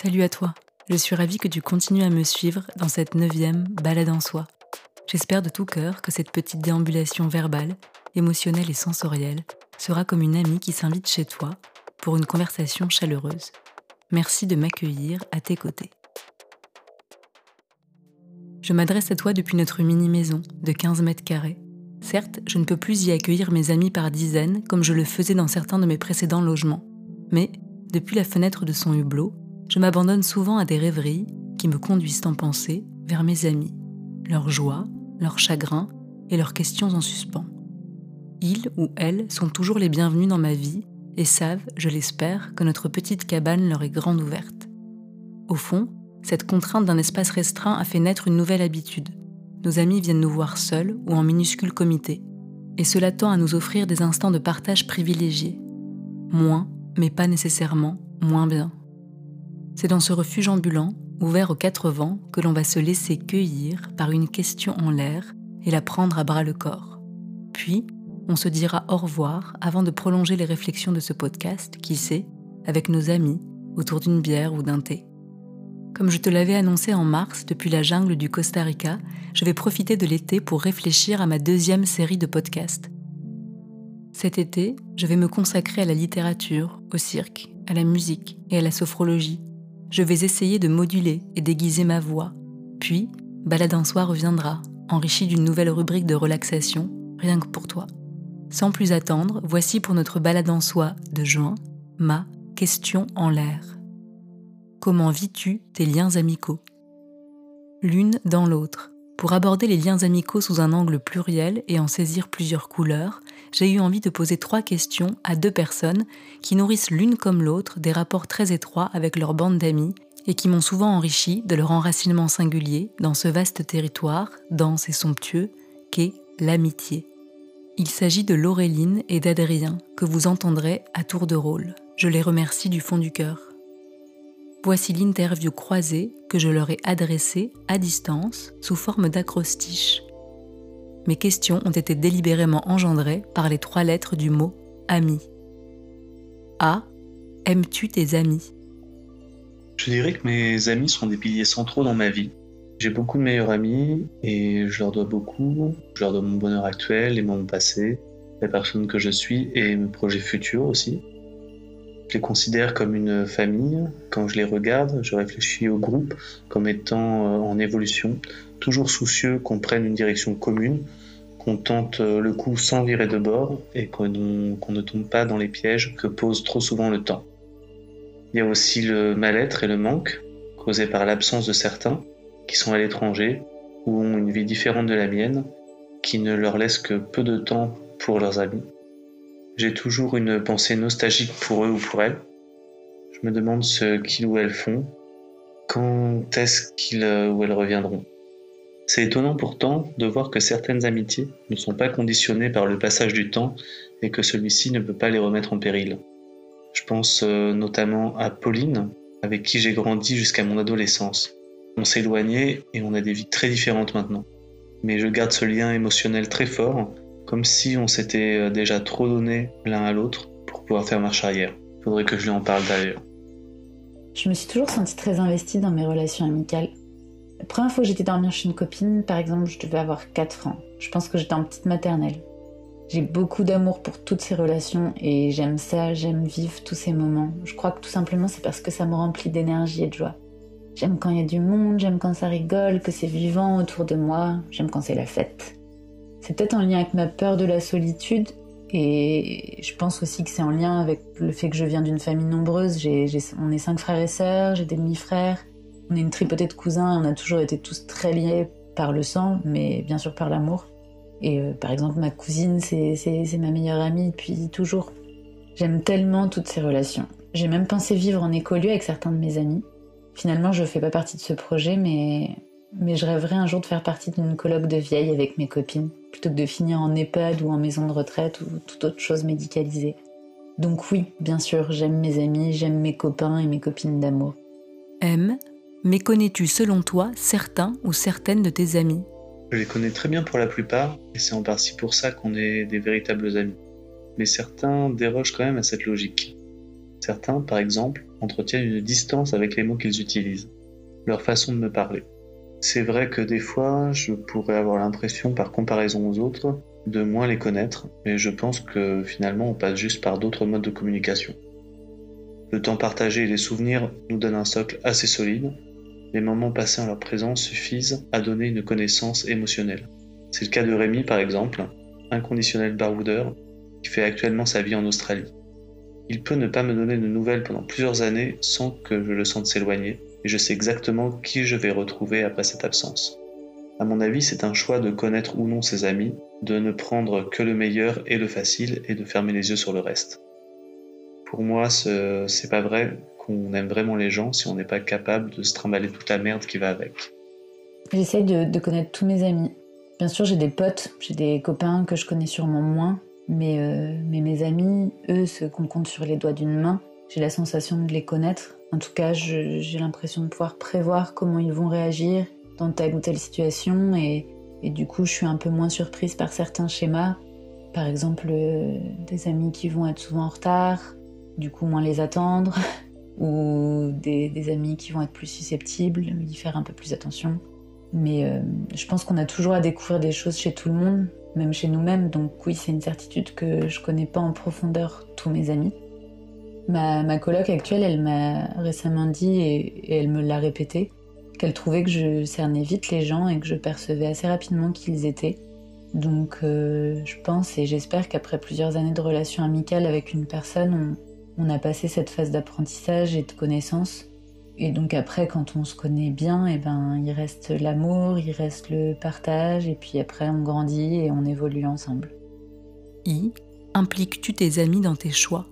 Salut à toi, je suis ravie que tu continues à me suivre dans cette neuvième balade en soi. J'espère de tout cœur que cette petite déambulation verbale, émotionnelle et sensorielle sera comme une amie qui s'invite chez toi pour une conversation chaleureuse. Merci de m'accueillir à tes côtés. Je m'adresse à toi depuis notre mini-maison de 15 mètres carrés. Certes, je ne peux plus y accueillir mes amis par dizaines comme je le faisais dans certains de mes précédents logements, mais depuis la fenêtre de son hublot, je m'abandonne souvent à des rêveries qui me conduisent en pensée vers mes amis, leurs joies, leurs chagrins et leurs questions en suspens. Ils ou elles sont toujours les bienvenus dans ma vie et savent, je l'espère, que notre petite cabane leur est grande ouverte. Au fond, cette contrainte d'un espace restreint a fait naître une nouvelle habitude. Nos amis viennent nous voir seuls ou en minuscule comité, et cela tend à nous offrir des instants de partage privilégiés. Moins, mais pas nécessairement moins bien. C'est dans ce refuge ambulant, ouvert aux quatre vents, que l'on va se laisser cueillir par une question en l'air et la prendre à bras le corps. Puis, on se dira au revoir avant de prolonger les réflexions de ce podcast, qui sait, avec nos amis, autour d'une bière ou d'un thé. Comme je te l'avais annoncé en mars depuis la jungle du Costa Rica, je vais profiter de l'été pour réfléchir à ma deuxième série de podcasts. Cet été, je vais me consacrer à la littérature, au cirque, à la musique et à la sophrologie. Je vais essayer de moduler et déguiser ma voix. Puis, Balade en soi reviendra, enrichi d'une nouvelle rubrique de relaxation, rien que pour toi. Sans plus attendre, voici pour notre balade en soi de juin, ma question en l'air. Comment vis-tu tes liens amicaux? L'une dans l'autre. Pour aborder les liens amicaux sous un angle pluriel et en saisir plusieurs couleurs, j'ai eu envie de poser trois questions à deux personnes qui nourrissent l'une comme l'autre des rapports très étroits avec leur bande d'amis et qui m'ont souvent enrichi de leur enracinement singulier dans ce vaste territoire, dense et somptueux, qu'est l'amitié. Il s'agit de Laureline et d'Adrien, que vous entendrez à tour de rôle. Je les remercie du fond du cœur. Voici l'interview croisée que je leur ai adressée à distance sous forme d'acrostiche. Mes questions ont été délibérément engendrées par les trois lettres du mot ami. A. Aimes-tu tes amis? Je dirais que mes amis sont des piliers centraux dans ma vie. J'ai beaucoup de meilleurs amis et je leur dois beaucoup. Je leur dois mon bonheur actuel et mon passé, la personne que je suis et mes projets futurs aussi. Je les considère comme une famille. Quand je les regarde, je réfléchis au groupe comme étant euh, en évolution, toujours soucieux qu'on prenne une direction commune, qu'on tente euh, le coup sans virer de bord et qu'on ne tombe pas dans les pièges que pose trop souvent le temps. Il y a aussi le mal-être et le manque causé par l'absence de certains qui sont à l'étranger ou ont une vie différente de la mienne, qui ne leur laisse que peu de temps pour leurs amis. J'ai toujours une pensée nostalgique pour eux ou pour elles. Je me demande ce qu'ils ou elles font, quand est-ce qu'ils euh, ou elles reviendront? C'est étonnant pourtant de voir que certaines amitiés ne sont pas conditionnées par le passage du temps et que celui-ci ne peut pas les remettre en péril. Je pense euh, notamment à Pauline, avec qui j'ai grandi jusqu'à mon adolescence. On s'est éloigné et on a des vies très différentes maintenant. Mais je garde ce lien émotionnel très fort comme si on s'était euh, déjà trop donné l'un à l'autre pour pouvoir faire marche arrière. Faudrait que je lui en parle d'ailleurs. Je me suis toujours sentie très investie dans mes relations amicales. La première fois que j'étais dormir chez une copine, par exemple, je devais avoir 4 ans. Je pense que j'étais en petite maternelle. J'ai beaucoup d'amour pour toutes ces relations et j'aime ça, j'aime vivre tous ces moments. Je crois que tout simplement c'est parce que ça me remplit d'énergie et de joie. J'aime quand il y a du monde, j'aime quand ça rigole, que c'est vivant autour de moi, j'aime quand c'est la fête. C'est peut-être en lien avec ma peur de la solitude et je pense aussi que c'est en lien avec le fait que je viens d'une famille nombreuse. on est cinq frères et sœurs, j'ai des demi-frères, on est une tripotée de cousins, on a toujours été tous très liés par le sang, mais bien sûr par l'amour. Et euh, par exemple, ma cousine, c'est ma meilleure amie depuis toujours. J'aime tellement toutes ces relations. J'ai même pensé vivre en écolieu avec certains de mes amis. Finalement, je fais pas partie de ce projet, mais mais je rêverais un jour de faire partie d'une colloque de vieilles avec mes copines, plutôt que de finir en EHPAD ou en maison de retraite ou toute autre chose médicalisée. Donc oui, bien sûr, j'aime mes amis, j'aime mes copains et mes copines d'amour. M. Mais connais-tu selon toi certains ou certaines de tes amis? Je les connais très bien pour la plupart, et c'est en partie pour ça qu'on est des véritables amis. Mais certains dérogent quand même à cette logique. Certains, par exemple, entretiennent une distance avec les mots qu'ils utilisent, leur façon de me parler. C'est vrai que des fois, je pourrais avoir l'impression, par comparaison aux autres, de moins les connaître, mais je pense que finalement on passe juste par d'autres modes de communication. Le temps partagé et les souvenirs nous donnent un socle assez solide. Les moments passés en leur présence suffisent à donner une connaissance émotionnelle. C'est le cas de Rémi par exemple, inconditionnel baroudeur, qui fait actuellement sa vie en Australie. Il peut ne pas me donner de nouvelles pendant plusieurs années sans que je le sente s'éloigner, et je sais exactement qui je vais retrouver après cette absence. À mon avis, c'est un choix de connaître ou non ses amis, de ne prendre que le meilleur et le facile et de fermer les yeux sur le reste. Pour moi, ce c'est pas vrai qu'on aime vraiment les gens si on n'est pas capable de se trimballer toute la merde qui va avec. J'essaye de, connaître tous mes amis. Bien sûr, j'ai des potes, j'ai des copains que je connais sûrement moins, mais, euh, mais mes amis, eux, ceux qu'on compte sur les doigts d'une main, j'ai la sensation de les connaître. En tout cas, j'ai l'impression de pouvoir prévoir comment ils vont réagir dans telle ou telle situation et, du coup, je suis un peu moins surprise par certains schémas. Par exemple, euh, des amis qui vont être souvent en retard, du coup moins les attendre, ou des, amis qui vont être plus susceptibles, y faire un peu plus attention. Mais euh, je pense qu'on a toujours à découvrir des choses chez tout le monde, même chez nous-mêmes, donc oui, c'est une certitude que je connais pas en profondeur tous mes amis. Ma, ma coloc actuelle, elle m'a récemment dit, et, elle me l'a répété, qu'elle trouvait que je cernais vite les gens et que je percevais assez rapidement qui ils étaient. Donc euh, je pense et j'espère qu'après plusieurs années de relations amicales avec une personne, on, a passé cette phase d'apprentissage et de connaissance. Et donc après, quand on se connaît bien, et eh ben, il reste l'amour, il reste le partage, et puis après on grandit et on évolue ensemble. I, impliques-tu tes amis dans tes choix?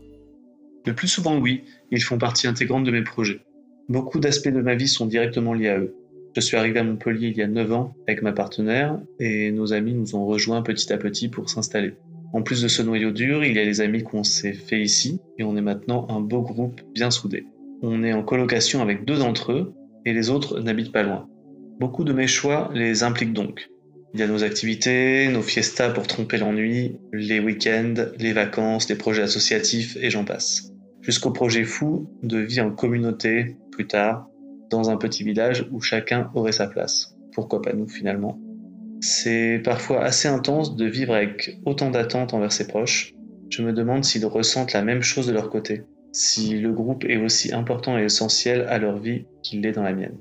Le plus souvent oui, ils font partie intégrante de mes projets. Beaucoup d'aspects de ma vie sont directement liés à eux. Je suis arrivé à Montpellier il y a 9 ans avec ma partenaire et nos amis nous ont rejoints petit à petit pour s'installer. En plus de ce noyau dur, il y a les amis qu'on s'est fait ici et on est maintenant un beau groupe bien soudé. On est en colocation avec deux d'entre eux et les autres n'habitent pas loin. Beaucoup de mes choix les impliquent donc. Il y a nos activités, nos fiestas pour tromper l'ennui, les week-ends, les vacances, les projets associatifs et j'en passe. Jusqu'au projet fou de vie en communauté plus tard, dans un petit village où chacun aurait sa place. Pourquoi pas nous finalement C'est parfois assez intense de vivre avec autant d'attentes envers ses proches. Je me demande s'ils ressentent la même chose de leur côté, si le groupe est aussi important et essentiel à leur vie qu'il l'est dans la mienne.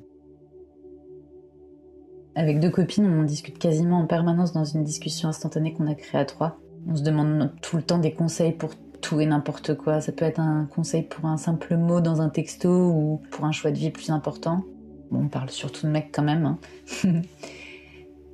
Avec deux copines, on discute quasiment en permanence dans une discussion instantanée qu'on a créée à trois. On se demande tout le temps des conseils pour tout et n'importe quoi. Ça peut être un conseil pour un simple mot dans un texto ou pour un choix de vie plus important. Bon, on parle surtout de mecs quand même. Hein.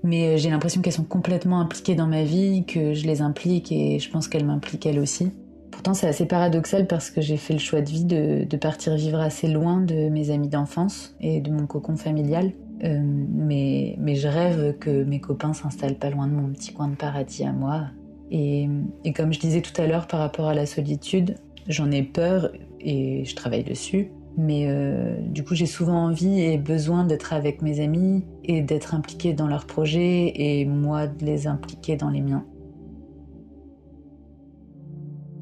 Mais euh, j'ai l'impression qu'elles sont complètement impliquées dans ma vie, que je les implique et je pense qu'elles m'impliquent elles aussi. Pourtant, c'est assez paradoxal parce que j'ai fait le choix de vie de, partir vivre assez loin de mes amis d'enfance et de mon cocon familial. Euh, mais, mais je rêve que mes copains s'installent pas loin de mon petit coin de paradis à moi, et, comme je disais tout à l'heure par rapport à la solitude, j'en ai peur et je travaille dessus. Mais euh, du coup, j'ai souvent envie et besoin d'être avec mes amis et d'être impliquée dans leurs projets et moi de les impliquer dans les miens.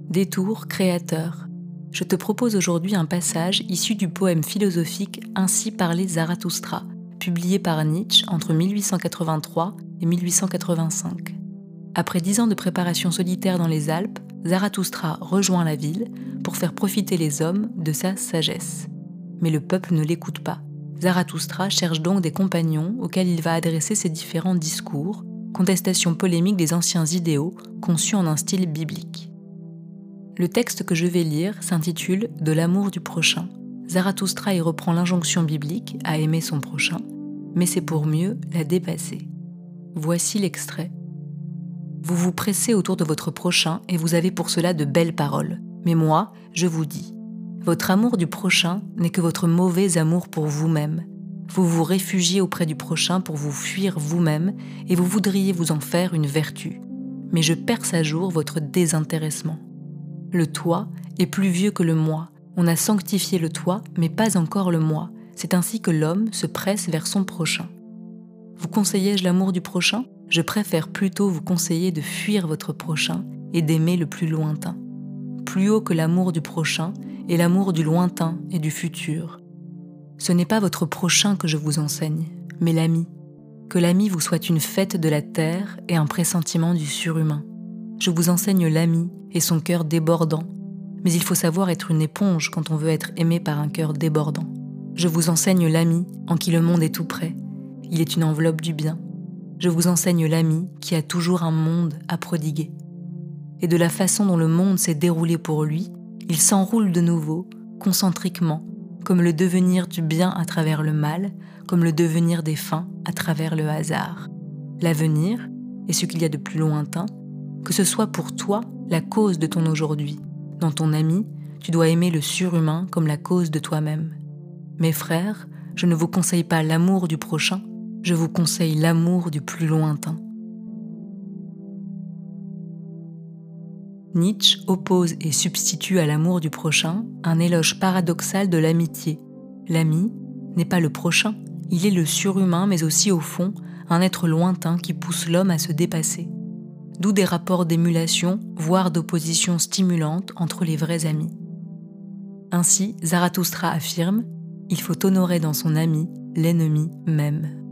Détour créateur. Je te propose aujourd'hui un passage issu du poème philosophique Ainsi parlait Zarathustra, publié par Nietzsche entre 1883 et 1885. Après dix ans de préparation solitaire dans les Alpes, Zarathustra rejoint la ville pour faire profiter les hommes de sa sagesse. Mais le peuple ne l'écoute pas. Zarathustra cherche donc des compagnons auxquels il va adresser ses différents discours, contestation polémique des anciens idéaux conçus en un style biblique. Le texte que je vais lire s'intitule De l'amour du prochain. Zarathustra y reprend l'injonction biblique à aimer son prochain, mais c'est pour mieux la dépasser. Voici l'extrait vous vous pressez autour de votre prochain et vous avez pour cela de belles paroles. Mais moi, je vous dis, votre amour du prochain n'est que votre mauvais amour pour vous-même. Vous vous réfugiez auprès du prochain pour vous fuir vous-même et vous voudriez vous en faire une vertu. Mais je perce à jour votre désintéressement. Le toi est plus vieux que le moi. On a sanctifié le toi, mais pas encore le moi. C'est ainsi que l'homme se presse vers son prochain. Vous conseillais-je l'amour du prochain? Je préfère plutôt vous conseiller de fuir votre prochain et d'aimer le plus lointain. Plus haut que l'amour du prochain et l'amour du lointain et du futur. Ce n'est pas votre prochain que je vous enseigne, mais l'ami. Que l'ami vous soit une fête de la terre et un pressentiment du surhumain. Je vous enseigne l'ami et son cœur débordant, mais il faut savoir être une éponge quand on veut être aimé par un cœur débordant. Je vous enseigne l'ami en qui le monde est tout près. Il est une enveloppe du bien. Je vous enseigne l'ami qui a toujours un monde à prodiguer. Et de la façon dont le monde s'est déroulé pour lui, il s'enroule de nouveau, concentriquement, comme le devenir du bien à travers le mal, comme le devenir des fins à travers le hasard. L'avenir, et ce qu'il y a de plus lointain, que ce soit pour toi la cause de ton aujourd'hui. Dans ton ami, tu dois aimer le surhumain comme la cause de toi-même. Mes frères, je ne vous conseille pas l'amour du prochain, je vous conseille l'amour du plus lointain. Nietzsche oppose et substitue à l'amour du prochain un éloge paradoxal de l'amitié. L'ami n'est pas le prochain, il est le surhumain mais aussi au fond un être lointain qui pousse l'homme à se dépasser. D'où des rapports d'émulation, voire d'opposition stimulante entre les vrais amis. Ainsi, Zarathustra affirme Il faut honorer dans son ami l'ennemi même.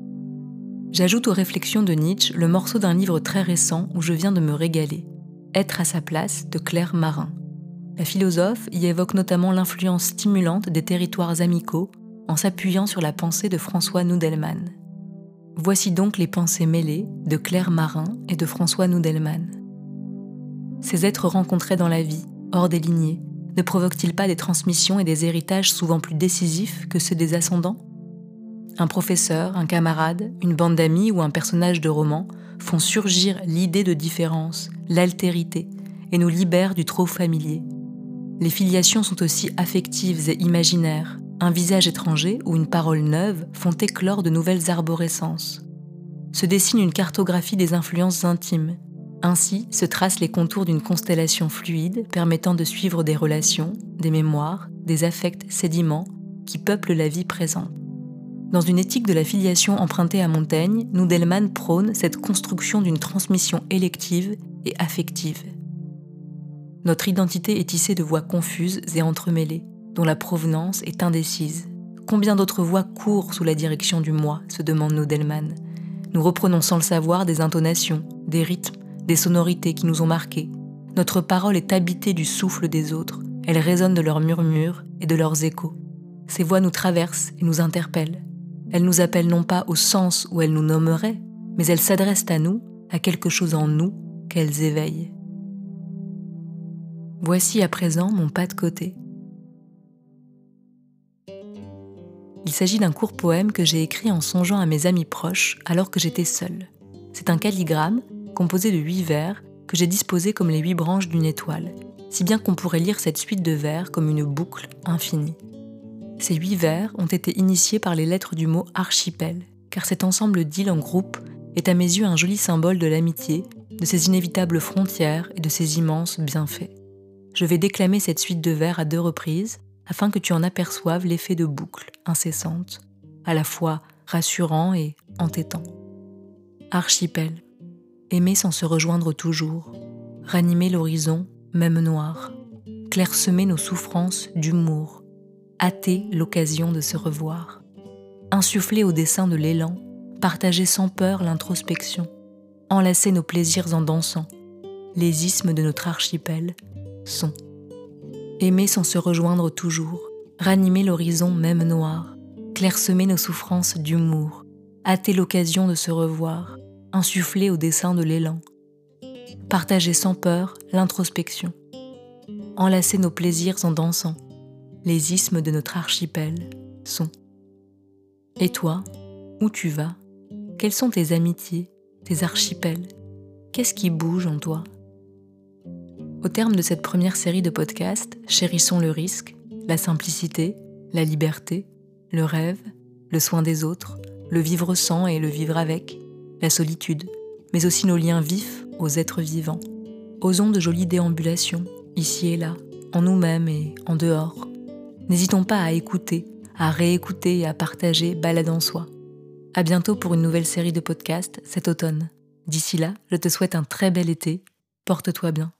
J'ajoute aux réflexions de Nietzsche le morceau d'un livre très récent où je viens de me régaler. Être à sa place de Claire Marin. La philosophe y évoque notamment l'influence stimulante des territoires amicaux en s'appuyant sur la pensée de François Noudelman. Voici donc les pensées mêlées de Claire Marin et de François Noudelman. Ces êtres rencontrés dans la vie, hors des lignées, ne provoquent-ils pas des transmissions et des héritages souvent plus décisifs que ceux des ascendants? Un professeur, un camarade, une bande d'amis ou un personnage de roman font surgir l'idée de différence, l'altérité, et nous libèrent du trop familier. Les filiations sont aussi affectives et imaginaires. Un visage étranger ou une parole neuve font éclore de nouvelles arborescences. Se dessine une cartographie des influences intimes. Ainsi se tracent les contours d'une constellation fluide permettant de suivre des relations, des mémoires, des affects sédiments qui peuplent la vie présente. Dans une éthique de la filiation empruntée à Montaigne, Noudelman prône cette construction d'une transmission élective et affective. Notre identité est tissée de voix confuses et entremêlées, dont la provenance est indécise. Combien d'autres voix courent sous la direction du moi se demande Noudelman. Nous reprenons sans le savoir des intonations, des rythmes, des sonorités qui nous ont marqués. Notre parole est habitée du souffle des autres, elle résonne de leurs murmures et de leurs échos. Ces voix nous traversent et nous interpellent. Elle nous appelle non pas au sens où elle nous nommerait, mais elles s'adressent à nous, à quelque chose en nous qu'elles éveillent. Voici à présent mon pas de côté. Il s'agit d'un court poème que j'ai écrit en songeant à mes amis proches alors que j'étais seule. C'est un calligramme composé de huit vers que j'ai disposé comme les huit branches d'une étoile, si bien qu'on pourrait lire cette suite de vers comme une boucle infinie. Ces huit vers ont été initiés par les lettres du mot archipel, car cet ensemble d'îles en groupe est à mes yeux un joli symbole de l'amitié, de ses inévitables frontières et de ses immenses bienfaits. Je vais déclamer cette suite de vers à deux reprises afin que tu en aperçoives l'effet de boucle incessante, à la fois rassurant et entêtant. Archipel, aimer sans se rejoindre toujours, ranimer l'horizon, même noir, clairsemer nos souffrances d'humour, hâter l'occasion de se revoir, insuffler au dessin de l'élan, partager sans peur l'introspection, enlacer nos plaisirs en dansant, les isthmes de notre archipel sont. Aimer sans se rejoindre toujours, ranimer l'horizon même noir, clairsemer nos souffrances d'humour, hâter l'occasion de se revoir, insuffler au dessin de l'élan, partager sans peur l'introspection, enlacer nos plaisirs en dansant, les isthmes de notre archipel sont. Et toi, où tu vas? Quelles sont tes amitiés, tes archipels? Qu'est-ce qui bouge en toi? Au terme de cette première série de podcasts, chérissons le risque, la simplicité, la liberté, le rêve, le soin des autres, le vivre sans et le vivre avec, la solitude, mais aussi nos liens vifs aux êtres vivants. Osons de jolies déambulations, ici et là, en nous-mêmes et en dehors, N'hésitons pas à écouter, à réécouter et à partager Balade en soi. À bientôt pour une nouvelle série de podcasts cet automne. D'ici là, je te souhaite un très bel été. Porte-toi bien.